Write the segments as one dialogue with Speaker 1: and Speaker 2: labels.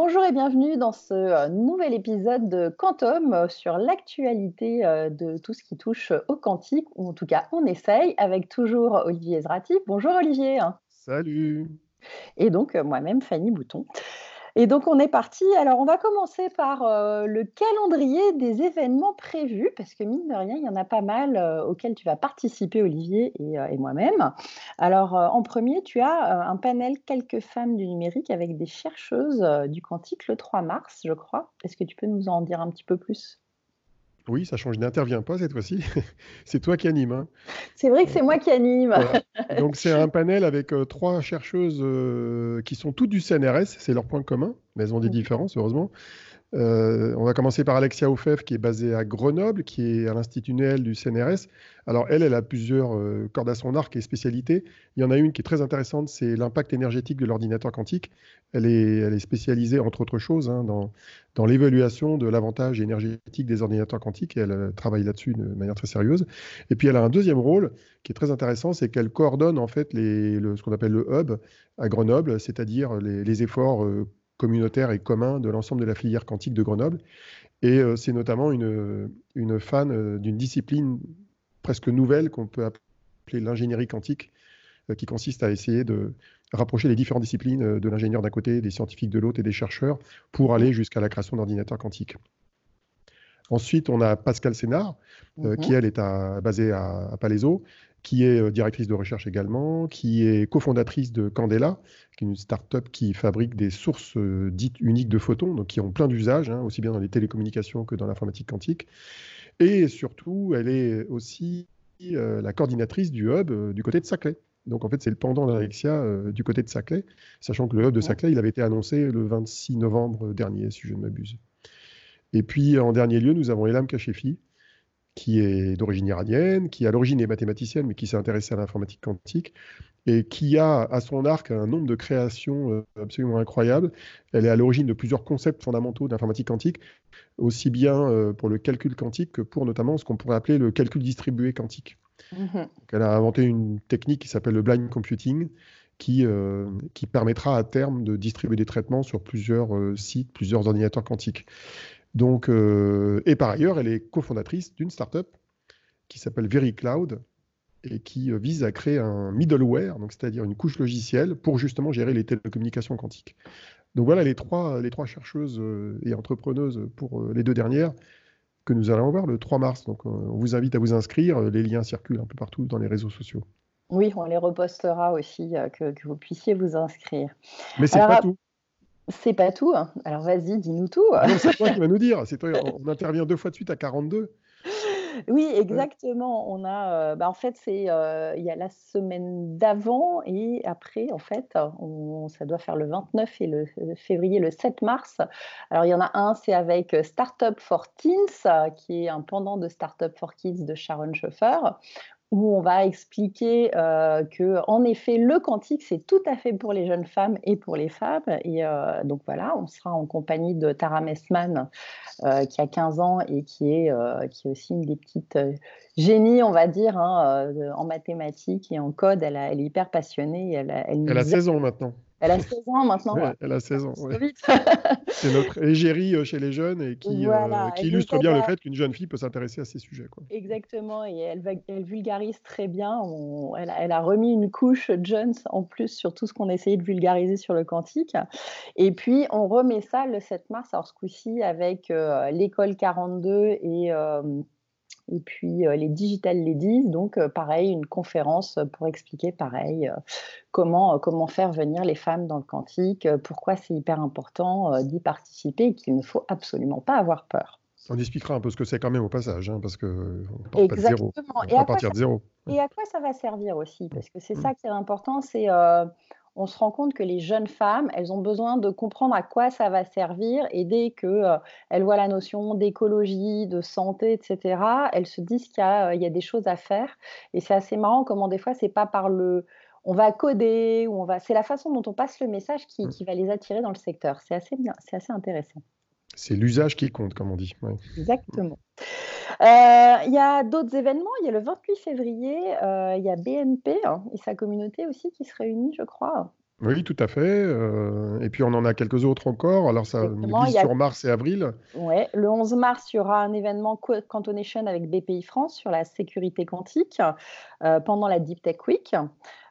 Speaker 1: Bonjour et bienvenue dans ce euh, nouvel épisode de Quantum euh, sur l'actualité euh, de tout ce qui touche au quantique, ou en tout cas on essaye, avec toujours Olivier Zrati. Bonjour Olivier.
Speaker 2: Salut.
Speaker 1: Et donc moi-même Fanny Bouton. Et donc on est parti. Alors on va commencer par euh, le calendrier des événements prévus, parce que mine de rien, il y en a pas mal euh, auxquels tu vas participer, Olivier et, euh, moi-même. Alors en premier, tu as un panel quelques femmes du numérique avec des chercheuses du quantique le 3 mars, je crois. Est-ce que tu peux nous en dire un petit peu plus?
Speaker 2: Oui, ça change, n'intervient pas cette fois-ci. c'est toi qui anime. Hein.
Speaker 1: C'est vrai que c'est moi qui anime.
Speaker 2: Donc c'est un panel avec euh, trois chercheuses euh, qui sont toutes du CNRS, c'est leur point commun, mais elles ont des mmh. différences heureusement. Euh, on va commencer par Alexia Ofev, qui est basée à Grenoble, qui est à l'Institut Néel du CNRS. Alors, elle, elle a plusieurs euh, cordes à son arc et spécialités. Il y en a une qui est très intéressante, c'est l'impact énergétique de l'ordinateur quantique. Elle est, spécialisée, entre autres choses, hein, dans, l'évaluation de l'avantage énergétique des ordinateurs quantiques, et elle euh, travaille là-dessus de manière très sérieuse. Et puis, elle a un deuxième rôle qui est très intéressant, c'est qu'elle coordonne en fait le, ce qu'on appelle le hub à Grenoble, c'est-à-dire les, les, efforts communautaire et commun de l'ensemble de la filière quantique de Grenoble. Et euh, c'est notamment une, une fan euh, d'une discipline presque nouvelle qu'on peut appeler l'ingénierie quantique, euh, qui consiste à essayer de rapprocher les différentes disciplines de l'ingénieur d'un côté, des scientifiques de l'autre et des chercheurs pour aller jusqu'à la création d'ordinateurs quantiques. Ensuite, on a Pascal Sénard, mhm. qui elle est à, basée à, à Palaiso, qui est euh, directrice de recherche également, qui est cofondatrice de Candela, qui est une start-up qui fabrique des sources euh, dites uniques de photons, donc qui ont plein d'usages, hein, aussi bien dans les télécommunications que dans l'informatique quantique. Et surtout, elle est aussi euh, la coordinatrice du hub du côté de Saclay. Donc en fait, c'est le pendant d'Alexia du côté de Saclay, sachant que le hub de Saclay, il avait été annoncé le 26 novembre dernier, si je ne m'abuse. Et puis en dernier lieu, nous avons Elam Kachefi, qui est d'origine iranienne, qui à l'origine est mathématicienne, mais qui s'est intéressée à l'informatique quantique, et qui a à son arc un nombre de créations euh, absolument incroyables. Elle est à l'origine de plusieurs concepts fondamentaux d'informatique quantique, aussi bien euh, pour le calcul quantique que pour notamment ce qu'on pourrait appeler le calcul distribué quantique. Mm-hmm. elle a inventé une technique qui s'appelle le blind computing, qui, euh, qui permettra à terme de distribuer des traitements sur plusieurs sites, plusieurs ordinateurs quantiques. Donc, euh, et par ailleurs, elle est cofondatrice d'une startup qui s'appelle VeryCloud et qui euh, vise à créer un middleware, donc c'est-à-dire une couche logicielle pour justement gérer les télécommunications quantiques. Donc voilà les trois, les trois chercheuses euh, et entrepreneuses pour les deux dernières que nous allons voir le 3 mars. Donc on vous invite à vous inscrire. Les liens circulent un peu partout dans les réseaux sociaux.
Speaker 1: Oui, on les repostera aussi, que, vous puissiez vous inscrire.
Speaker 2: Mais c'est pas tout.
Speaker 1: C'est pas tout. Hein. Alors vas-y, dis-nous tout.
Speaker 2: c'est toi qui vas nous dire. C'est toi, on intervient deux fois de suite à 42.
Speaker 1: Oui, exactement. On a, euh, bah, en fait, c'est, euh, il y a la semaine d'avant et après, en fait, ça doit faire le 29 et le février, le 7 mars. Alors, il y en a un, c'est avec Startup for Teens, qui est un pendant de Startup for Kids de Sharon Schoeffer, où on va expliquer euh, que, en effet, le quantique, c'est tout à fait pour les jeunes femmes et pour les femmes. Et euh, donc voilà, on sera en compagnie de Tara Messman, euh, qui a 15 ans et qui est, qui est aussi une des petites génies, on va dire, hein, en mathématiques et en code. Elle, elle est hyper passionnée. Elle,
Speaker 2: elle, elle a 16 ans maintenant.
Speaker 1: Elle a 16 ans maintenant.
Speaker 2: elle a 16 ans. c'est notre égérie euh, chez les jeunes et qui, euh, qui illustre bien le fait qu'une jeune fille peut s'intéresser à ces sujets. Quoi.
Speaker 1: Exactement, et elle, elle vulgarise très bien. elle, elle, a remis une couche Jones en plus sur tout ce qu'on essayait de vulgariser sur le quantique. Et puis, on remet ça le 7 mars, alors ce coup-ci, avec euh, l'école 42 et et puis euh, les Digital Ladies, donc euh, pareil, une conférence pour expliquer pareil euh, comment, comment faire venir les femmes dans le quantique, pourquoi c'est hyper important d'y participer et qu'il ne faut absolument pas avoir peur.
Speaker 2: On expliquera un peu ce que c'est quand même au passage, hein, parce qu'on ne part pas de zéro. On et, à partir de zéro.
Speaker 1: et à quoi ça va servir aussi? Parce que c'est mmh. ça qui est important, c'est on se rend compte que les jeunes femmes, elles ont besoin de comprendre à quoi ça va servir et dès qu'elles euh, voient la notion d'écologie, de santé, etc., elles se disent qu'il y, a euh, des choses à faire. Et c'est assez marrant comment des fois, c'est pas par le on va coder ou on va c'est la façon dont on passe le message qui, mmh. va les attirer dans le secteur. C'est assez bien, c'est assez intéressant.
Speaker 2: C'est l'usage qui compte, comme on dit.
Speaker 1: Exactement. Euh, il y a d'autres événements. Il y a le 28 février, il y a BNP hein, et sa communauté aussi qui se réunit, je crois.
Speaker 2: Oui, tout à fait. Euh, et puis on en a quelques autres encore. Alors ça nous vise sur mars et avril.
Speaker 1: Ouais, le 11 mars, il y aura un événement Cantonation avec BPI France sur la sécurité quantique euh, pendant la Deep Tech Week.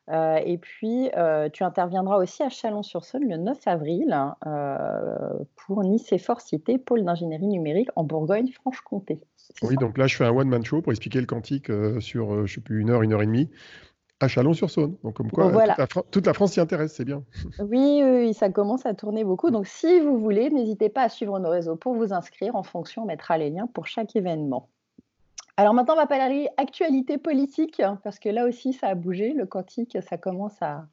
Speaker 1: Euh, et puis, tu interviendras aussi à Chalon-sur-Saône le 9 avril pour Nice et Fort Cité, pôle d'ingénierie numérique en Bourgogne-Franche-Comté.
Speaker 2: Oui, donc là, je fais un one-man show pour expliquer le quantique sur, je sais plus, une heure, une heure et demie à Chalon-sur-Saône. Donc, comme quoi, toute, la France s'y intéresse, c'est bien.
Speaker 1: Oui, oui, ça commence à tourner beaucoup. Donc, si vous voulez, n'hésitez pas à suivre nos réseaux pour vous inscrire. En fonction, on mettra les liens pour chaque événement. Alors maintenant, on va parler actualité politique, parce que là aussi, ça a bougé. Le quantique, ça commence à,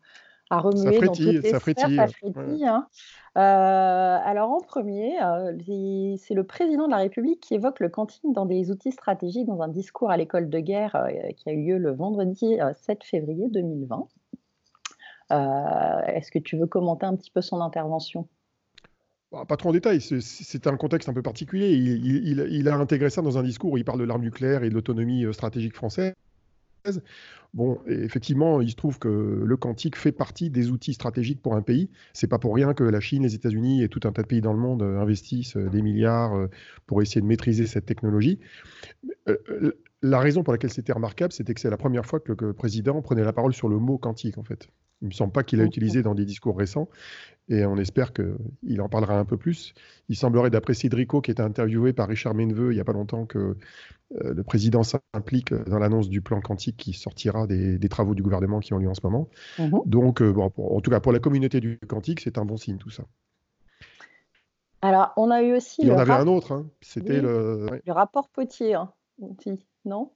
Speaker 1: à remuer ça frétille, dans toutes les ça frétille. Ça frétille hein. euh, alors en premier, euh, c'est le président de la République qui évoque le quantique dans des outils stratégiques dans un discours à l'école de guerre euh, qui a eu lieu le vendredi 7 février 2020. Est-ce que tu veux commenter un petit peu son intervention?
Speaker 2: Pas trop en détail, c'est un contexte un peu particulier. Il, a intégré ça dans un discours où il parle de l'arme nucléaire et de l'autonomie stratégique française. Bon, effectivement, il se trouve que le quantique fait partie des outils stratégiques pour un pays. C'est pas pour rien que la Chine, les États-Unis et tout un tas de pays dans le monde euh, investissent euh, des milliards euh, pour essayer de maîtriser cette technologie. La raison pour laquelle c'était remarquable, c'était que c'est la première fois que le président prenait la parole sur le mot quantique, en fait. Il ne me semble pas qu'il a utilisé dans des discours récents, et on espère qu'il en parlera un peu plus. Il semblerait, d'après Cédrico, qui était interviewé par Richard Menveux il n'y a pas longtemps, que le président s'implique dans l'annonce du plan quantique qui sortira des, travaux du gouvernement qui ont lieu en ce moment. Mhm. Donc, bon, en tout cas, pour la communauté du quantique, c'est un bon signe, tout ça.
Speaker 1: Alors, on a eu aussi.
Speaker 2: Il y en avait un autre, hein. c'était le...
Speaker 1: le rapport Potier. Hein non?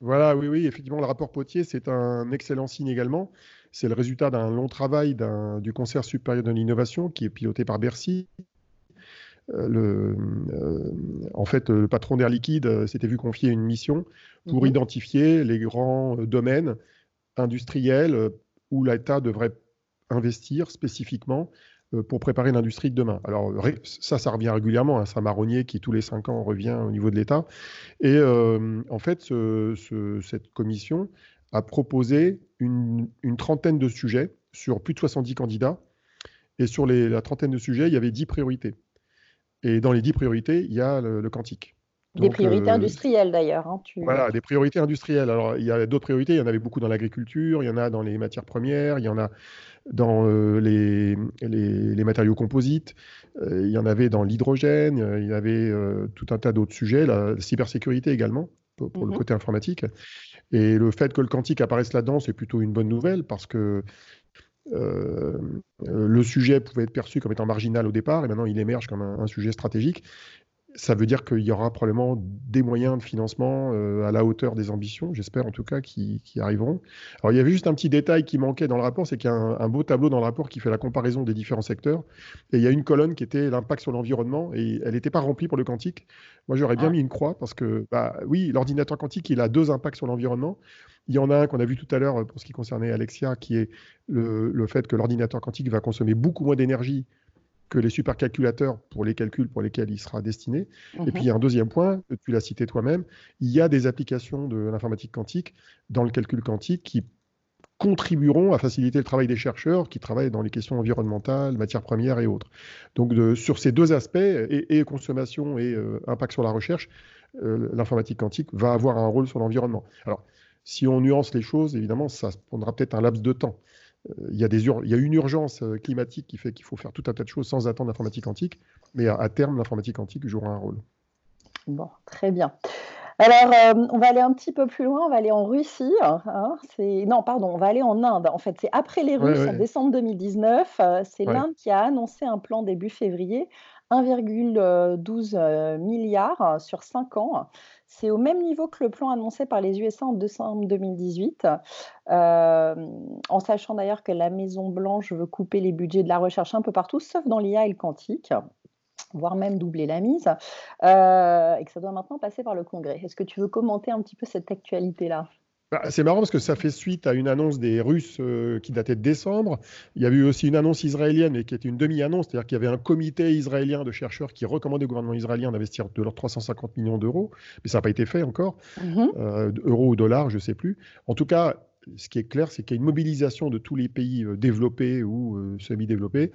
Speaker 2: Voilà, oui, oui, effectivement, le rapport Potier, c'est un excellent signe également. C'est le résultat d'un long travail du Conseil supérieur de l'innovation qui est piloté par Bercy. Euh, le, euh, en fait, le patron d'Air Liquide euh, s'était vu confier une mission pour mhm. identifier les grands domaines industriels où l'État devrait investir spécifiquement pour préparer l'industrie de demain. Alors ça, ça revient régulièrement, hein, c'est un marronnier qui tous les cinq ans revient au niveau de l'État. Et euh, en fait, cette commission a proposé une, trentaine de sujets sur plus de 70 candidats. Et sur la trentaine de sujets, il y avait 10 priorités. Et dans les 10 priorités, il y a le quantique.
Speaker 1: Des priorités euh, industrielles d'ailleurs. Hein,
Speaker 2: voilà, des priorités industrielles. Alors, il y a d'autres priorités. Il y en avait beaucoup dans l'agriculture, il y en a dans les matières premières, il y en a dans euh, les, les, matériaux composites, euh, il y en avait dans l'hydrogène, il y avait tout un tas d'autres sujets, la cybersécurité également, pour, le mhm. côté informatique. Et le fait que le quantique apparaisse là-dedans, c'est plutôt une bonne nouvelle parce que le sujet pouvait être perçu comme étant marginal au départ et maintenant il émerge comme un sujet stratégique ça veut dire qu'il y aura probablement des moyens de financement euh, à la hauteur des ambitions, j'espère en tout cas, qui, arriveront. Alors il y avait juste un petit détail qui manquait dans le rapport, c'est qu'il y a un, beau tableau dans le rapport qui fait la comparaison des différents secteurs. Et il y a une colonne qui était l'impact sur l'environnement, et elle n'était pas remplie pour le quantique. Moi j'aurais bien ah. mis une croix, parce que bah, oui, l'ordinateur quantique, il a deux impacts sur l'environnement. Il y en a un qu'on a vu tout à l'heure pour ce qui concernait Alexia, qui est le fait que l'ordinateur quantique va consommer beaucoup moins d'énergie que les supercalculateurs pour les calculs pour lesquels il sera destiné. Et puis, il y a un deuxième point, tu l'as cité toi-même, il y a des applications de l'informatique quantique dans le calcul quantique qui contribueront à faciliter le travail des chercheurs qui travaillent dans les questions environnementales, matières premières et autres. Donc, sur ces deux aspects, et, consommation et euh, impact sur la recherche, euh, l'informatique quantique va avoir un rôle sur l'environnement. Alors, si on nuance les choses, évidemment, ça prendra peut-être un laps de temps. Euh, il y, a des il y a une urgence euh, climatique qui fait qu'il faut faire tout un tas de choses sans attendre l'informatique quantique, mais à, terme, l'informatique quantique jouera un rôle.
Speaker 1: Bon, très bien. Alors, euh, on va aller un petit peu plus loin, on va aller en Russie. Hein, non, pardon, on va aller en Inde. En fait, c'est après les Russes, en décembre 2019. c'est l'Inde qui a annoncé un plan début février, 1,12 milliards sur 5 ans c'est au même niveau que le plan annoncé par les USA en décembre 2018, euh, en sachant d'ailleurs que la Maison-Blanche veut couper les budgets de la recherche un peu partout, sauf dans l'IA et le quantique voire même doubler la mise, euh, et que ça doit maintenant passer par le Congrès. Est-ce que tu veux commenter un petit peu cette actualité-là?
Speaker 2: Bah, c'est marrant parce que ça fait suite à une annonce des Russes euh, qui datait de décembre. Il y avait eu aussi une annonce israélienne, mais qui était une demi-annonce, c'est-à-dire qu'il y avait un comité israélien de chercheurs qui recommandait au gouvernement israélien d'investir de leurs 350 millions d'euros, mais ça n'a pas été fait encore, mm-hmm. euh, euros ou dollars, je ne sais plus. En tout cas, ce qui est clair, c'est qu'il y a une mobilisation de tous les pays développés ou semi-développés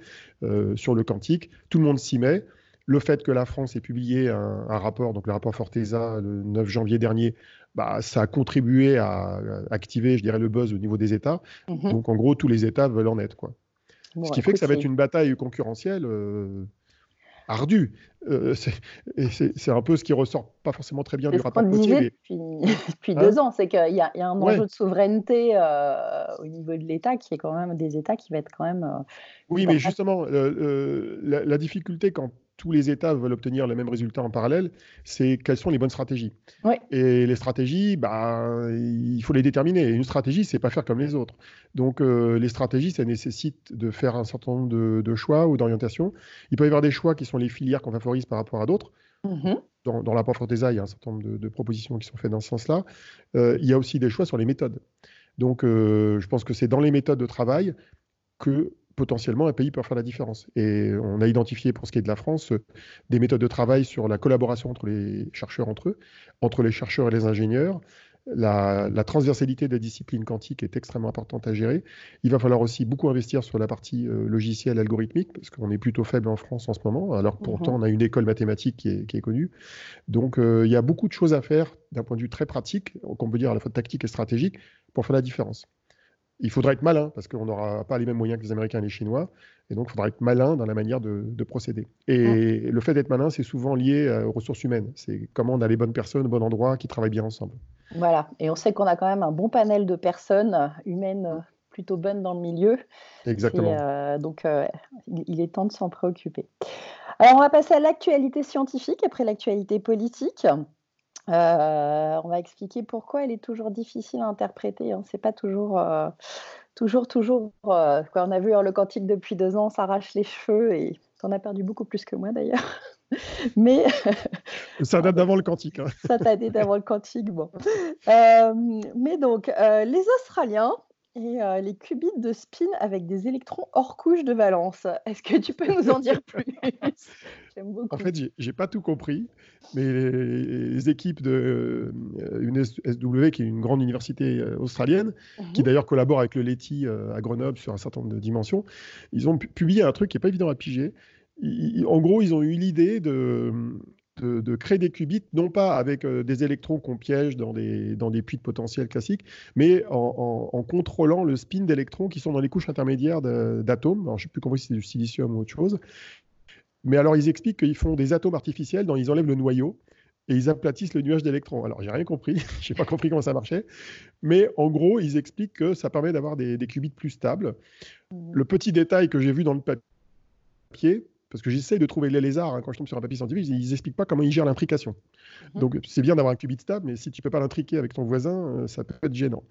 Speaker 2: sur le quantique. Tout le monde s'y met. Le fait que la France ait publié un, rapport, donc le rapport Forteza, le 9 janvier dernier, bah, ça a contribué à, activer, je dirais, le buzz au niveau des États. Mhm. Donc, en gros, tous les États veulent en être. Quoi. Ce qui fait que ça va être une bataille concurrentielle euh, ardue. Euh, c'est un peu ce qui ressort pas forcément très bien du rapport
Speaker 1: Potier. Depuis, deux hein ans, c'est qu'il y, a un enjeu de souveraineté euh, au niveau de l'État qui est quand même des États qui va être quand même.
Speaker 2: oui, mais justement, la, la, difficulté quand tous les États veulent obtenir les mêmes résultats en parallèle, c'est quelles sont les bonnes stratégies. Et les stratégies, bah, il faut les déterminer. une stratégie, c'est pas faire comme les autres. Donc euh, les stratégies, ça nécessite de faire un certain nombre de, choix ou d'orientations. Il peut y avoir des choix qui sont les filières qu'on favorise par rapport à d'autres. Mm-hmm. Dans, dans l'apport il y a un certain nombre de, propositions qui sont faites dans ce sens-là. Euh, il y a aussi des choix sur les méthodes. Donc euh, je pense que c'est dans les méthodes de travail que potentiellement un pays peut faire la différence. Et on a identifié pour ce qui est de la France des méthodes de travail sur la collaboration entre les chercheurs entre eux, entre les chercheurs et les ingénieurs. La, transversalité des disciplines quantiques est extrêmement importante à gérer. Il va falloir aussi beaucoup investir sur la partie euh, logicielle algorithmique, parce qu'on est plutôt faible en France en ce moment, alors pourtant mhm. on a une école mathématique qui est, connue. Donc euh, il y a beaucoup de choses à faire d'un point de vue très pratique, qu'on peut dire à la fois tactique et stratégique, pour faire la différence il faudra être malin parce qu'on n'aura pas les mêmes moyens que les Américains et les Chinois. Et donc, il faudra être malin dans la manière de, procéder. Et le fait d'être malin, c'est souvent lié euh, aux ressources humaines. C'est comment on a les bonnes personnes au bon endroit qui travaillent bien ensemble.
Speaker 1: Voilà. Et on sait qu'on a quand même un bon panel de personnes humaines plutôt bonnes dans le milieu.
Speaker 2: Exactement.
Speaker 1: Euh, donc, euh, il est temps de s'en préoccuper. Alors, on va passer à l'actualité scientifique après l'actualité politique. Euh, on va expliquer pourquoi elle est toujours difficile à interpréter. Hein. C'est pas toujours, euh, toujours, toujours. Euh, on a vu hein, le quantique depuis deux ans, s'arrache les cheveux et on a perdu beaucoup plus que moi d'ailleurs. Mais
Speaker 2: ça date d'avant le quantique. Hein.
Speaker 1: ça date d'avant le quantique. Bon. mais donc, les Australiens et les qubits de spin avec des électrons hors couche de valence. Est-ce que tu peux nous en dire plus?
Speaker 2: En fait, j'ai pas tout compris, mais les, équipes de une SW, qui est une grande université australienne, qui mmh d'ailleurs collabore avec le LETI à Grenoble sur un certain nombre de dimensions, ils ont publié un truc qui n'est pas évident à piger. en gros, ils ont eu l'idée de, de, créer des qubits, non pas avec des électrons qu'on piège dans des, dans des puits de potentiel classiques, mais en, contrôlant le spin d'électrons qui sont dans les couches intermédiaires d'atomes. je ne sais plus comment si c'est du silicium ou autre chose. Mais alors, ils expliquent qu'ils font des atomes artificiels dont ils enlèvent le noyau et ils aplatissent le nuage d'électrons. Alors, j'ai rien compris, je n'ai pas compris comment ça marchait, mais en gros, ils expliquent que ça permet d'avoir des, des qubits plus stables. Mmh. Le petit détail que j'ai vu dans le papier, parce que j'essaie de trouver les lézards, hein, quand je tombe sur un papier scientifique, ils n'expliquent pas comment ils gèrent l'imbrication. Mhm. Donc c'est bien d'avoir un qubit stable, mais si tu ne peux pas l'intriquer avec ton voisin, euh, ça peut être gênant.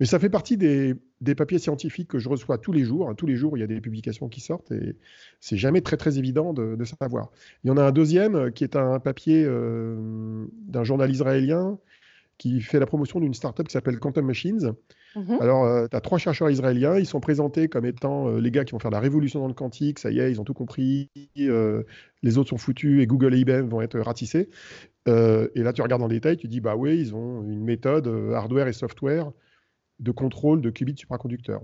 Speaker 2: Mais ça fait partie des, papiers scientifiques que je reçois tous les jours. Hein. Tous les jours, il y a des publications qui sortent et c'est jamais très très évident de, savoir. Il y en a un deuxième euh, qui est un papier euh, d'un journal israélien qui fait la promotion d'une startup qui s'appelle Quantum Machines Mhm. Alors, euh, tu as trois chercheurs israéliens, ils sont présentés comme étant euh, les gars qui vont faire la révolution dans le quantique, ça y est, ils ont tout compris, euh, les autres sont foutus et Google et IBM vont être ratissés. et là, tu regardes en détail, tu dis, bah oui, ils ont une méthode hardware et software de contrôle de qubits supraconducteurs.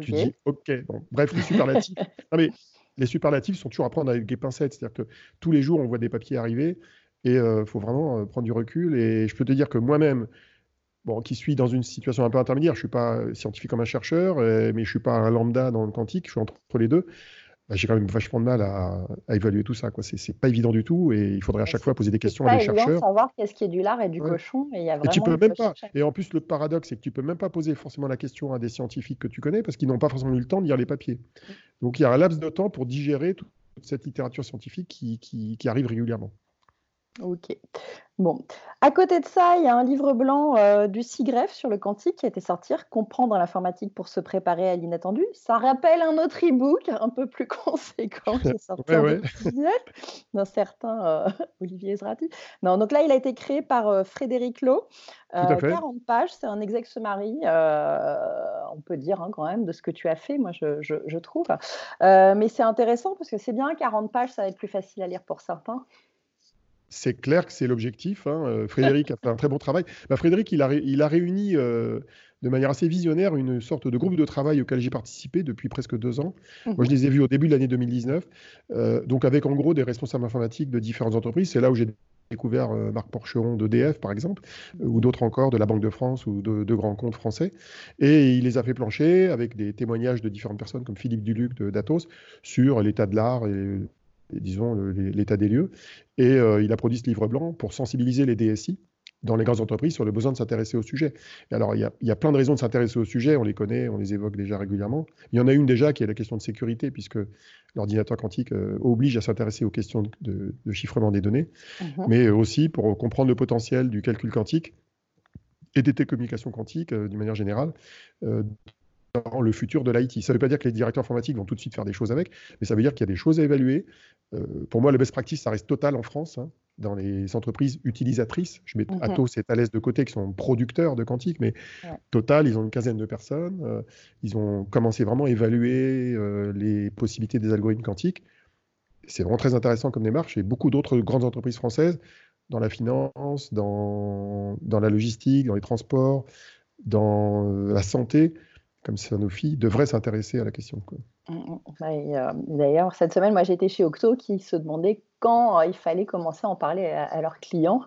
Speaker 2: Tu dis, ok, bon, bref, les superlatifs. non, mais les superlatifs sont toujours à prendre avec des pincettes, c'est-à-dire que tous les jours, on voit des papiers arriver et il faut vraiment prendre du recul. Et je peux te dire que moi-même, bon, qui suis dans une situation un peu intermédiaire. Je ne suis pas scientifique comme un chercheur, euh, mais je ne suis pas un lambda dans le quantique, je suis entre les deux. Bah, j'ai quand même vachement de mal à, évaluer tout ça. Ce n'est pas évident du tout et il faudrait à chaque fois poser des questions à des chercheurs.
Speaker 1: savoir qu'est-ce qui est du lard et du cochon. Et, y a
Speaker 2: tu peux même pas. Et en plus, le paradoxe, c'est que tu peux même pas poser forcément la question à des scientifiques que tu connais parce qu'ils n'ont pas forcément eu le temps de lire les papiers. Mm. Donc il y a un laps de temps pour digérer toute cette littérature scientifique qui arrive régulièrement.
Speaker 1: Ok. Bon. À côté de ça, il y a un livre blanc euh, du CIGREF sur le quantique qui a été sorti, Comprendre l'informatique pour se préparer à l'inattendu. Ça rappelle un autre e-book un peu plus conséquent qui est sorti d'un certain euh, Olivier Ezrati. Non, donc là, il a été créé par euh, Frédéric Lowe. 40 pages, c'est un exact summary, on peut dire hein, quand même, de ce que tu as fait, moi je, je trouve. mais c'est intéressant parce que c'est bien, 40 pages, ça va être plus facile à lire pour certains
Speaker 2: c'est clair que c'est l'objectif. Hein. Euh, Frédéric a fait un très bon travail. Bah, Frédéric, il a, il a réuni euh, de manière assez visionnaire une sorte de groupe de travail auquel j'ai participé depuis presque deux ans. Moi, je les ai vus au début de l'année 2019, euh, donc avec en gros des responsables informatiques de différentes entreprises. C'est là où j'ai découvert euh, Marc Porcheron d'EDF, par exemple, euh, ou d'autres encore, de la Banque de France ou de, grands comptes français. Et il les a fait plancher avec des témoignages de différentes personnes, comme Philippe Duluc de Datos, sur l'état de l'art et, disons, l'état des lieux. Et il a produit ce livre blanc pour sensibiliser les DSI dans les grandes entreprises sur le besoin de s'intéresser au sujet. alors, il y, a, plein de raisons de s'intéresser au sujet, on les connaît, on les évoque déjà régulièrement. Il y en a une déjà qui est la question de sécurité, puisque l'ordinateur quantique euh, oblige à s'intéresser aux questions de, chiffrement des données, mhm. mais aussi pour comprendre le potentiel du calcul quantique et des télécommunications quantiques euh, d'une manière générale. Euh, dans le futur de l'IT. Ça ne veut pas dire que les directeurs informatiques vont tout de suite faire des choses avec, mais ça veut dire qu'il y a des choses à évaluer. pour moi, le best practice, ça reste total en France. Hein dans les entreprises utilisatrices. Je mets mhm. Atos et Thales de côté qui sont producteurs de quantique, mais Total, ils ont une quinzaine de personnes. Euh, ils ont commencé vraiment à évaluer euh, les possibilités des algorithmes quantiques. C'est vraiment très intéressant comme démarche. Et beaucoup d'autres grandes entreprises françaises dans la finance, dans, dans la logistique, dans les transports, dans euh, la santé, comme Sanofi, devraient s'intéresser à la question. Mm,
Speaker 1: mm. Bah, d'ailleurs, cette semaine, moi, j'étais chez Octo qui se demandait quand euh, il fallait commencer à en parler à, leurs clients.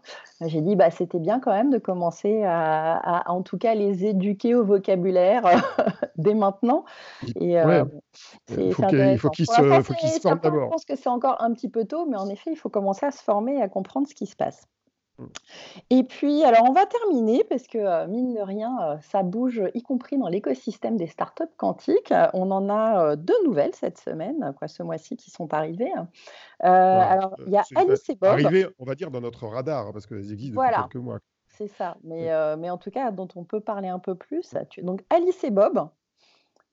Speaker 1: J'ai dit, bah, c'était bien quand même de commencer à, en tout cas, les éduquer au vocabulaire dès maintenant.
Speaker 2: Et, euh, il faut qu'ils se, forment d'abord.
Speaker 1: Je pense que c'est encore un petit peu tôt, mais en effet, il faut commencer à se former et à comprendre ce qui se passe. Et puis, alors on va terminer parce que, euh, mine de rien, euh, ça bouge, y compris dans l'écosystème des startups quantiques. On en a euh, deux nouvelles cette semaine, quoi, ce mois-ci, qui sont arrivées. alors, il y a Alice et Bob.
Speaker 2: Arrivées, on va dire, dans notre radar, parce qu'elles existent depuis quelques mois.
Speaker 1: C'est ça, mais, mais en tout cas, dont on peut parler un peu plus. Donc, Alice et Bob.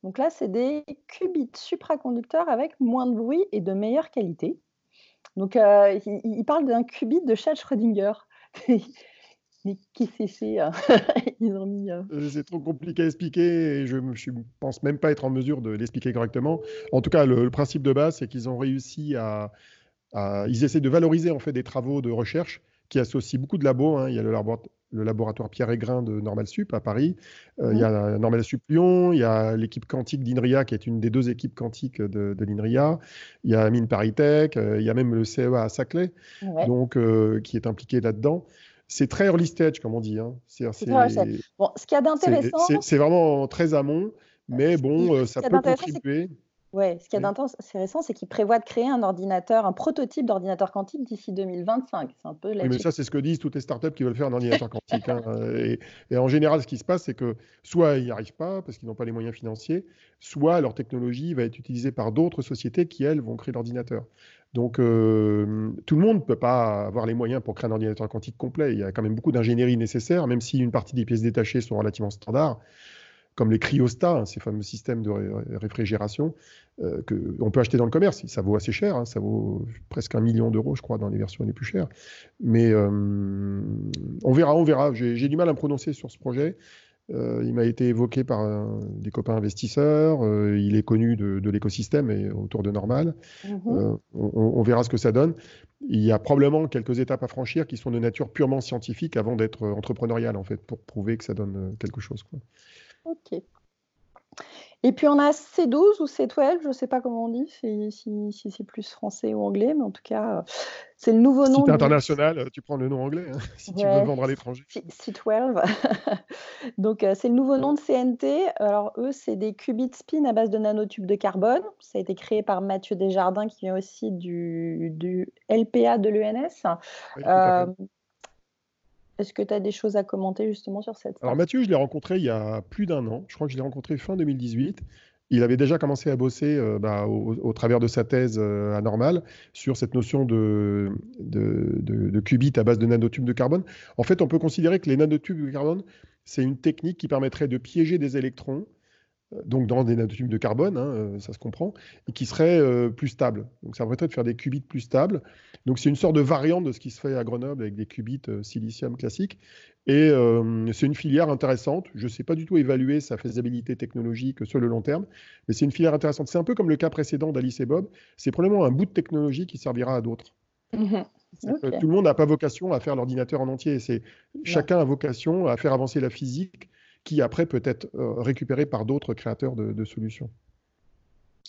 Speaker 1: Donc là, c'est des qubits supraconducteurs avec moins de bruit et de meilleure qualité. Donc, il, parle d'un qubit de Schrödinger. Mais qu'est-ce que c'est hein
Speaker 2: Ils ont mis. Euh, euh, c'est trop compliqué à expliquer et je ne pense même pas être en mesure de l'expliquer correctement. En tout cas, le, principe de base, c'est qu'ils ont réussi à, Ils essaient de valoriser en fait des travaux de recherche qui associent beaucoup de labos. Hein. Il y a le, le laboratoire Pierre Aigrin de Normal Sup à Paris. Euh, il y a Normal Sup Lyon. Il y a l'équipe quantique d'INRIA qui est une des deux équipes quantiques de, l'INRIA. Il y a Mine Paritech. il y a même le CEA à Saclay, donc qui est impliqué là-dedans c'est très early stage, comme on dit. Hein.
Speaker 1: C'est, bon, ce qu'il y a d'intéressant.
Speaker 2: C'est, vraiment très amont, mais bon, euh, ça peut contribuer.
Speaker 1: Ouais, ce qu'il y a d'intéressant, c'est qu'il prévoit de créer un ordinateur, un prototype d'ordinateur quantique d'ici 2025. C'est un peu
Speaker 2: oui, mais ça, c'est ce que disent toutes les startups qui veulent faire un ordinateur quantique. Hein. Et, en général, ce qui se passe, c'est que soit ils n'y arrivent pas parce qu'ils n'ont pas les moyens financiers, soit leur technologie va être utilisée par d'autres sociétés qui, elles, vont créer l'ordinateur. Donc, euh, tout le monde ne peut pas avoir les moyens pour créer un ordinateur quantique complet. Il y a quand même beaucoup d'ingénierie nécessaire, même si une partie des pièces détachées sont relativement standards comme les cryostats, hein, ces fameux systèmes de réfrigération euh, qu'on peut acheter dans le commerce. Ça vaut assez cher, hein, ça vaut presque un million d'euros, je crois, dans les versions les plus chères. Mais euh, on verra, on verra. J'ai du mal à me prononcer sur ce projet. Euh, il m'a été évoqué par des copains investisseurs. il est connu de, l'écosystème et autour de Normal. Mm-hmm. On, verra ce que ça donne. Il y a probablement quelques étapes à franchir qui sont de nature purement scientifique avant d'être entrepreneurial, en fait, pour prouver que ça donne quelque chose. Quoi.
Speaker 1: Ok. Et puis on a C12 ou C12, je ne sais pas comment on dit, si, c'est plus français ou anglais, mais en tout cas, c'est le nouveau nom.
Speaker 2: Si international, tu prends le nom anglais, hein, si tu veux vendre à l'étranger.
Speaker 1: C12. Donc euh, c'est le nouveau nom de CNT. Alors eux, c'est des qubits spin à base de nanotubes de carbone. Ça a été créé par Mathieu Desjardins, qui vient aussi du, LPA de l'ENS. Est-ce que tu as des choses à commenter justement sur cette
Speaker 2: Alors Mathieu, je l'ai rencontré il y a plus d'un an. Je crois que je l'ai rencontré fin 2018. Il avait déjà commencé à bosser euh, bah, au, travers de sa thèse euh, à Normal sur cette notion de, de, de, qubit à base de nanotubes de carbone. En fait, on peut considérer que les nanotubes de carbone, c'est une technique qui permettrait de piéger des électrons donc dans des nanotubes de carbone, hein, euh, ça se comprend, et qui serait euh, plus stable. Donc ça permettrait de faire des qubits plus stables. Donc c'est une sorte de variante de ce qui se fait à Grenoble avec des qubits euh, silicium classiques. Et c'est une filière intéressante. Je ne sais pas du tout évaluer sa faisabilité technologique sur le long terme, mais c'est une filière intéressante. C'est un peu comme le cas précédent d'Alice et Bob. C'est probablement un bout de technologie qui servira à d'autres. Mmh tout le monde n'a pas vocation à faire l'ordinateur en entier. C'est chacun a vocation à faire avancer la physique qui après peut être récupéré par d'autres créateurs de solutions.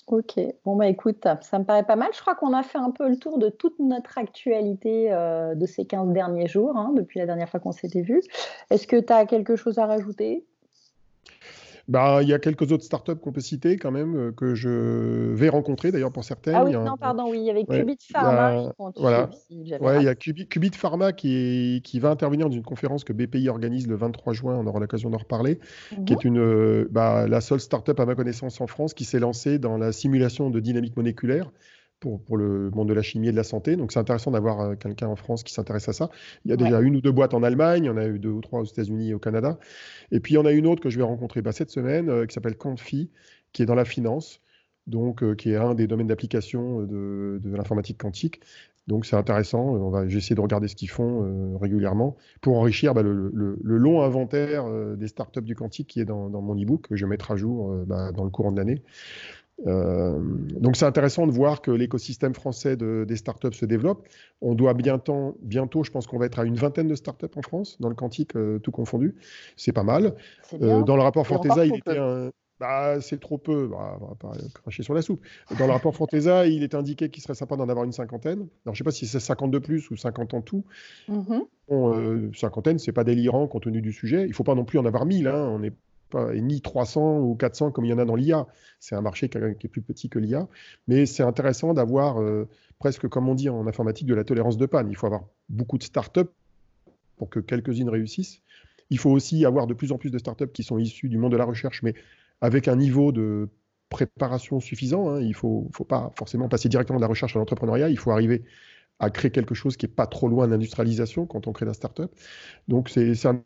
Speaker 1: Ok, bon bah écoute, ça me paraît pas mal. Je crois qu'on a fait un peu le tour de toute notre actualité euh, de ces 15 derniers jours, hein, depuis la dernière fois qu'on s'était vu. Est-ce que tu as quelque chose à rajouter?
Speaker 2: Bah, il y a quelques autres startups qu'on peut citer quand même, euh, que je vais rencontrer d'ailleurs pour certaines.
Speaker 1: Ah oui, non, pardon, oui, il y avait Qubit Pharma.
Speaker 2: voilà. ouais, il y a Qubit, Pharma qui, qui, va intervenir dans une conférence que BPI organise le 23 juin, on aura l'occasion d'en reparler, qui est mhm. une, euh, bah, la seule startup à ma connaissance en France qui s'est lancée dans la simulation de dynamique moléculaire pour, le monde de la chimie et de la santé. Donc c'est intéressant d'avoir euh, quelqu'un en France qui s'intéresse à ça. Il y a déjà une ou deux boîtes en Allemagne, il y en a eu deux ou trois aux États-Unis et au Canada. Et puis il y en a une autre que je vais rencontrer bah, cette semaine euh, qui s'appelle Quantphi, qui est dans la finance, donc euh, qui est un des domaines d'application de, l'informatique quantique. Donc c'est intéressant. On va, j'essaie de regarder ce qu'ils font régulièrement pour enrichir bah, le, long inventaire des startups du quantique qui est dans, mon e-book que je vais mettre à jour bah, dans le courant de l'année. Euh, donc c'est intéressant de voir que l'écosystème français des startups se développe. On doit bientôt, bientôt je pense qu'on va être à une vingtaine de startups en France, dans le quantique, euh, tout confondu. C'est pas mal. Euh, dans le rapport Forteza, il était un... Bah, c'est trop peu, bah, on va pas cracher sur la soupe. Dans le rapport Forteza, il est indiqué qu'il serait sympa d'en avoir une cinquantaine. Alors, je ne sais pas si c'est 50 de plus ou 50 en tout. Mm-hmm. Bon, cinquantaine, c'est pas délirant compte tenu du sujet. Il ne faut pas non plus en avoir 1000. Hein. On est et ni 300 ou 400 comme il y en a dans l'IA. C'est un marché qui est plus petit que l'IA, mais c'est intéressant d'avoir euh, presque, comme on dit en informatique, de la tolérance de panne. Il faut avoir beaucoup de startups pour que quelques-unes réussissent. Il faut aussi avoir de plus en plus de startups qui sont issues du monde de la recherche, mais avec un niveau de préparation suffisant. Hein. Il ne faut, faut, pas forcément passer directement de la recherche à l'entrepreneuriat. Il faut arriver à créer quelque chose qui n'est pas trop loin d'industrialisation quand on crée la startup. Donc c'est un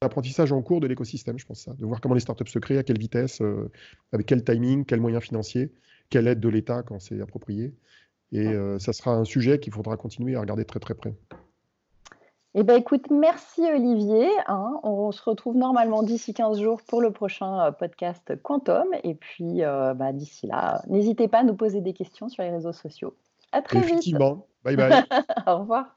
Speaker 2: apprentissage en cours de l'écosystème, je pense ça, de voir comment les startups se créent, à quelle vitesse, euh, avec quel timing, quels moyens financiers, quelle aide de l'État quand c'est approprié. Et euh, ça sera un sujet qu'il faudra continuer à regarder très très près.
Speaker 1: Eh ben, écoute, merci Olivier. Hein. on se retrouve normalement d'ici 15 jours pour le prochain euh, podcast Quantum. Et puis bah, d'ici là, n'hésitez pas à nous poser des questions sur les réseaux sociaux. À très
Speaker 2: Effectivement. vite. Effectivement. Bye bye.
Speaker 1: Au revoir.